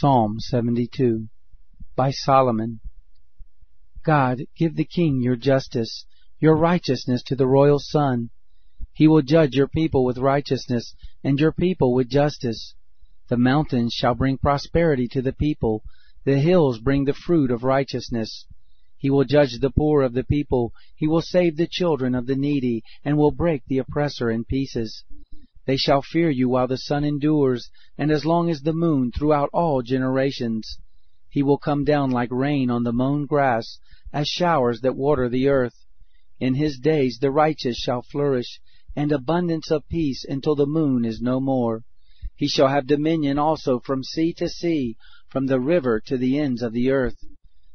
Psalm 72 by Solomon. God, give the king your justice, your righteousness to the royal son. He will judge your people with righteousness, and your people with justice. The mountains shall bring prosperity to the people, the hills bring the fruit of righteousness. He will judge the poor of the people, he will save the children of the needy, and will break the oppressor in pieces. They shall fear you while the sun endures, and as long as the moon throughout all generations. He will come down like rain on the mown grass, as showers that water the earth. In his days the righteous shall flourish, and abundance of peace until the moon is no more. He shall have dominion also from sea to sea, from the river to the ends of the earth.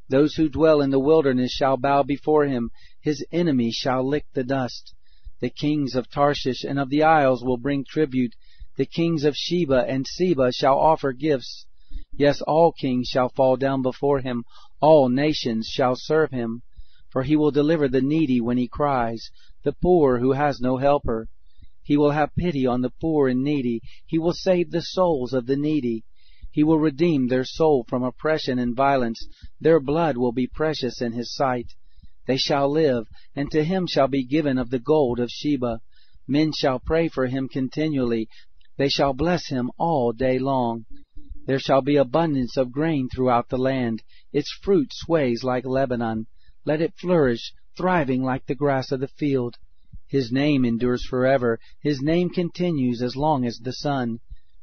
Those who dwell in the wilderness shall bow before him, his enemies shall lick the dust. The kings of Tarshish and of the isles will bring tribute. The kings of Sheba and Seba shall offer gifts. Yes, all kings shall fall down before him. All nations shall serve him. For he will deliver the needy when he cries, the poor who has no helper. He will have pity on the poor and needy. He will save the souls of the needy. He will redeem their soul from oppression and violence. Their blood will be precious in his sight. They shall live, and to him shall be given of the gold of Sheba. Men shall pray for him continually. They shall bless him all day long. There shall be abundance of grain throughout the land. Its fruit sways like Lebanon. Let it flourish, thriving like the grass of the field. His name endures forever. His name continues as long as the sun.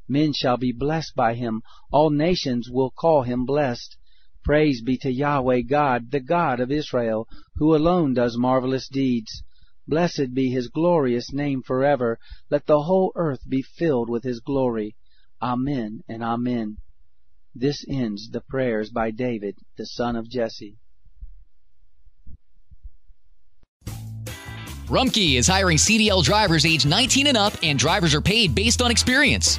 Men shall be blessed by him. All nations will call him blessed. Praise be to Yahweh God, the God of Israel, who alone does marvelous deeds. Blessed be his glorious name forever. Let the whole earth be filled with his glory. Amen and Amen. This ends the prayers by David, the son of Jesse. Rumpke is hiring CDL drivers age 19 and up, and drivers are paid based on experience.